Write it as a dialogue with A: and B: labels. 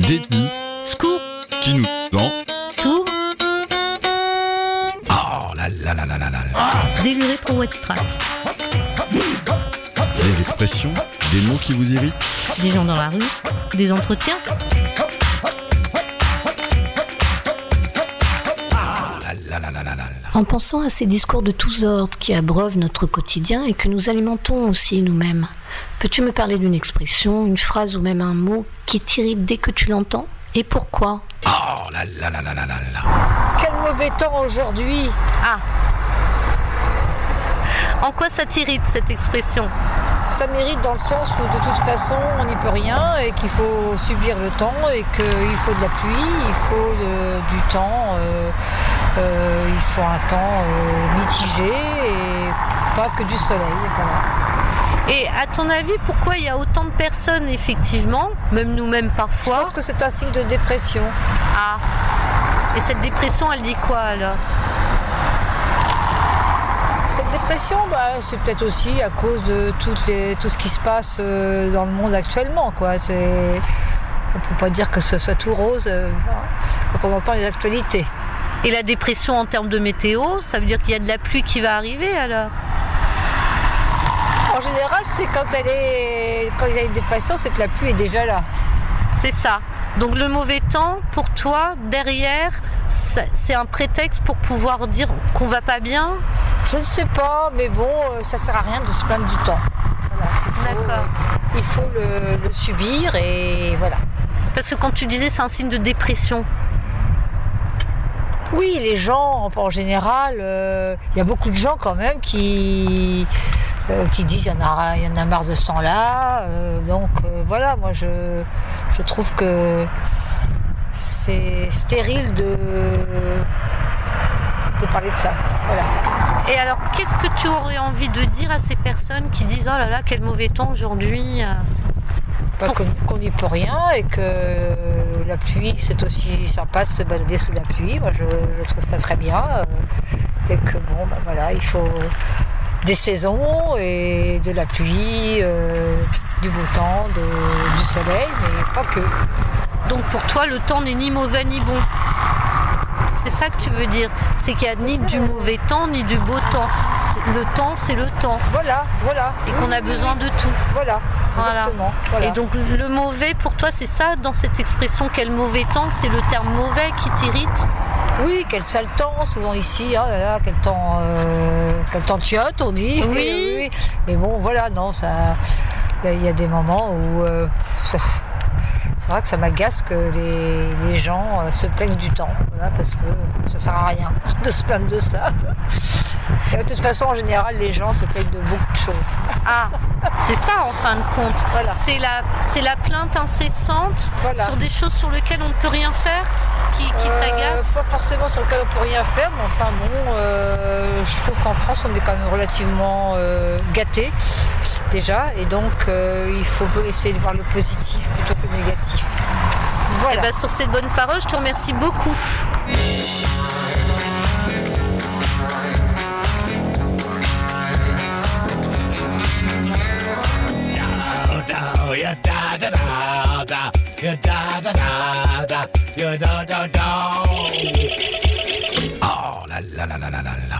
A: détenu,
B: Scoop,
A: qui nous vend.
B: tour,
A: Oh là là là là là là là.
B: déluré pour Waxtrack.
A: Des expressions, des mots qui vous irritent.
B: Des gens dans la rue, des entretiens.
C: En pensant à ces discours de tous ordres qui abreuvent notre quotidien et que nous alimentons aussi nous-mêmes, peux-tu me parler d'une expression, une phrase ou même un mot qui t'irrite dès que tu l'entends Et pourquoi?
A: Oh là là là là là là là.
D: Quel mauvais temps aujourd'hui.
B: Ah. En quoi ça t'irrite cette expression?
D: Ça mérite dans le sens où de toute façon on n'y peut rien et qu'il faut subir le temps et qu'il faut de la pluie, il faut de- du temps, euh, euh, il faut un temps euh, mitigé et pas que du soleil. Voilà.
B: Et à ton avis, pourquoi il y a autant de personnes, effectivement, même nous-mêmes
D: Je
B: parfois
D: pense que c'est un signe de dépression.
B: Ah Et cette dépression, elle dit quoi alors?
D: Cette dépression, bah, c'est peut-être aussi à cause de toutes les- tout ce qui se passe euh, dans le monde actuellement. Quoi. C'est... On ne peut pas dire que ce soit tout rose euh, quand on entend les actualités.
B: Et la dépression en termes de météo, ça veut dire qu'il y a de la pluie qui va arriver alors?
D: En général, c'est quand, elle est... quand il y a une dépression, c'est que la pluie est déjà là.
B: C'est ça. Donc le mauvais temps, pour toi, derrière, c'est un prétexte pour pouvoir dire qu'on va pas bien?
D: Je ne sais pas, mais bon, euh, ça sert à rien de se plaindre du temps. Voilà. Il faut,
B: D'accord.
D: euh, il faut le, le subir et voilà.
B: Parce que quand tu disais c'est un signe de dépression,
D: Oui, les gens, en, général, euh, il y a beaucoup de gens quand même qui, euh, qui disent il y, en a, y en a marre de ce temps-là. donc voilà, moi je, je trouve que c'est stérile de, de parler de ça. Voilà.
B: Et alors, qu'est-ce que tu aurais envie de dire à ces personnes qui disent Oh là là, quel mauvais temps aujourd'hui euh
D: Pas
B: Pour-
D: qu'on qu'on n'y peut rien et que la pluie, c'est aussi sympa de se balader sous la pluie. Moi, je, je trouve ça très bien. euh, et que bon, bah voilà, il faut des saisons et de la pluie, euh, du beau temps, de- du soleil, mais pas que.
B: Donc pour toi, le temps n'est ni mauvais ni bon? C'est ça que tu veux dire C'est qu'il n'y a ni du mauvais temps ni du beau temps. Le temps, c'est le temps.
D: Voilà, voilà.
B: Et qu'on a besoin de tout.
D: Voilà,
B: Voilà. Et donc le mauvais, pour toi, c'est ça, dans cette expression, quel mauvais temps C'est le terme mauvais qui t'irrite?
D: Oui, quel sale temps, souvent ici, là là, quel temps, euh, quel temps tiote, on dit.
B: Oui.
D: Mais bon, voilà, non, ça, il y a- il y, a des moments où euh, ça- c'est vrai que ça m'agace que les, les gens euh, se plaignent du temps, voilà, parce que ça sert à rien de se plaindre de ça. Et de toute façon, en général, les gens se plaignent de beaucoup de choses.
B: Ah, c'est ça en fin de compte.
D: Voilà.
B: C'est la, c'est la plainte incessante
D: Voilà.
B: sur des choses sur lesquelles on ne peut rien faire qui, qui
D: Euh,
B: t'agacent.
D: pas forcément sur lequel on peut rien faire, mais enfin bon, euh, je trouve qu'en France on est quand même relativement euh, gâté déjà, et donc euh, il faut essayer de voir le positif plutôt que le négatif.
B: Eh
D: Voilà.
B: ben, sur ces bonnes paroles, je te remercie beaucoup.
A: Oh là là là là là là là.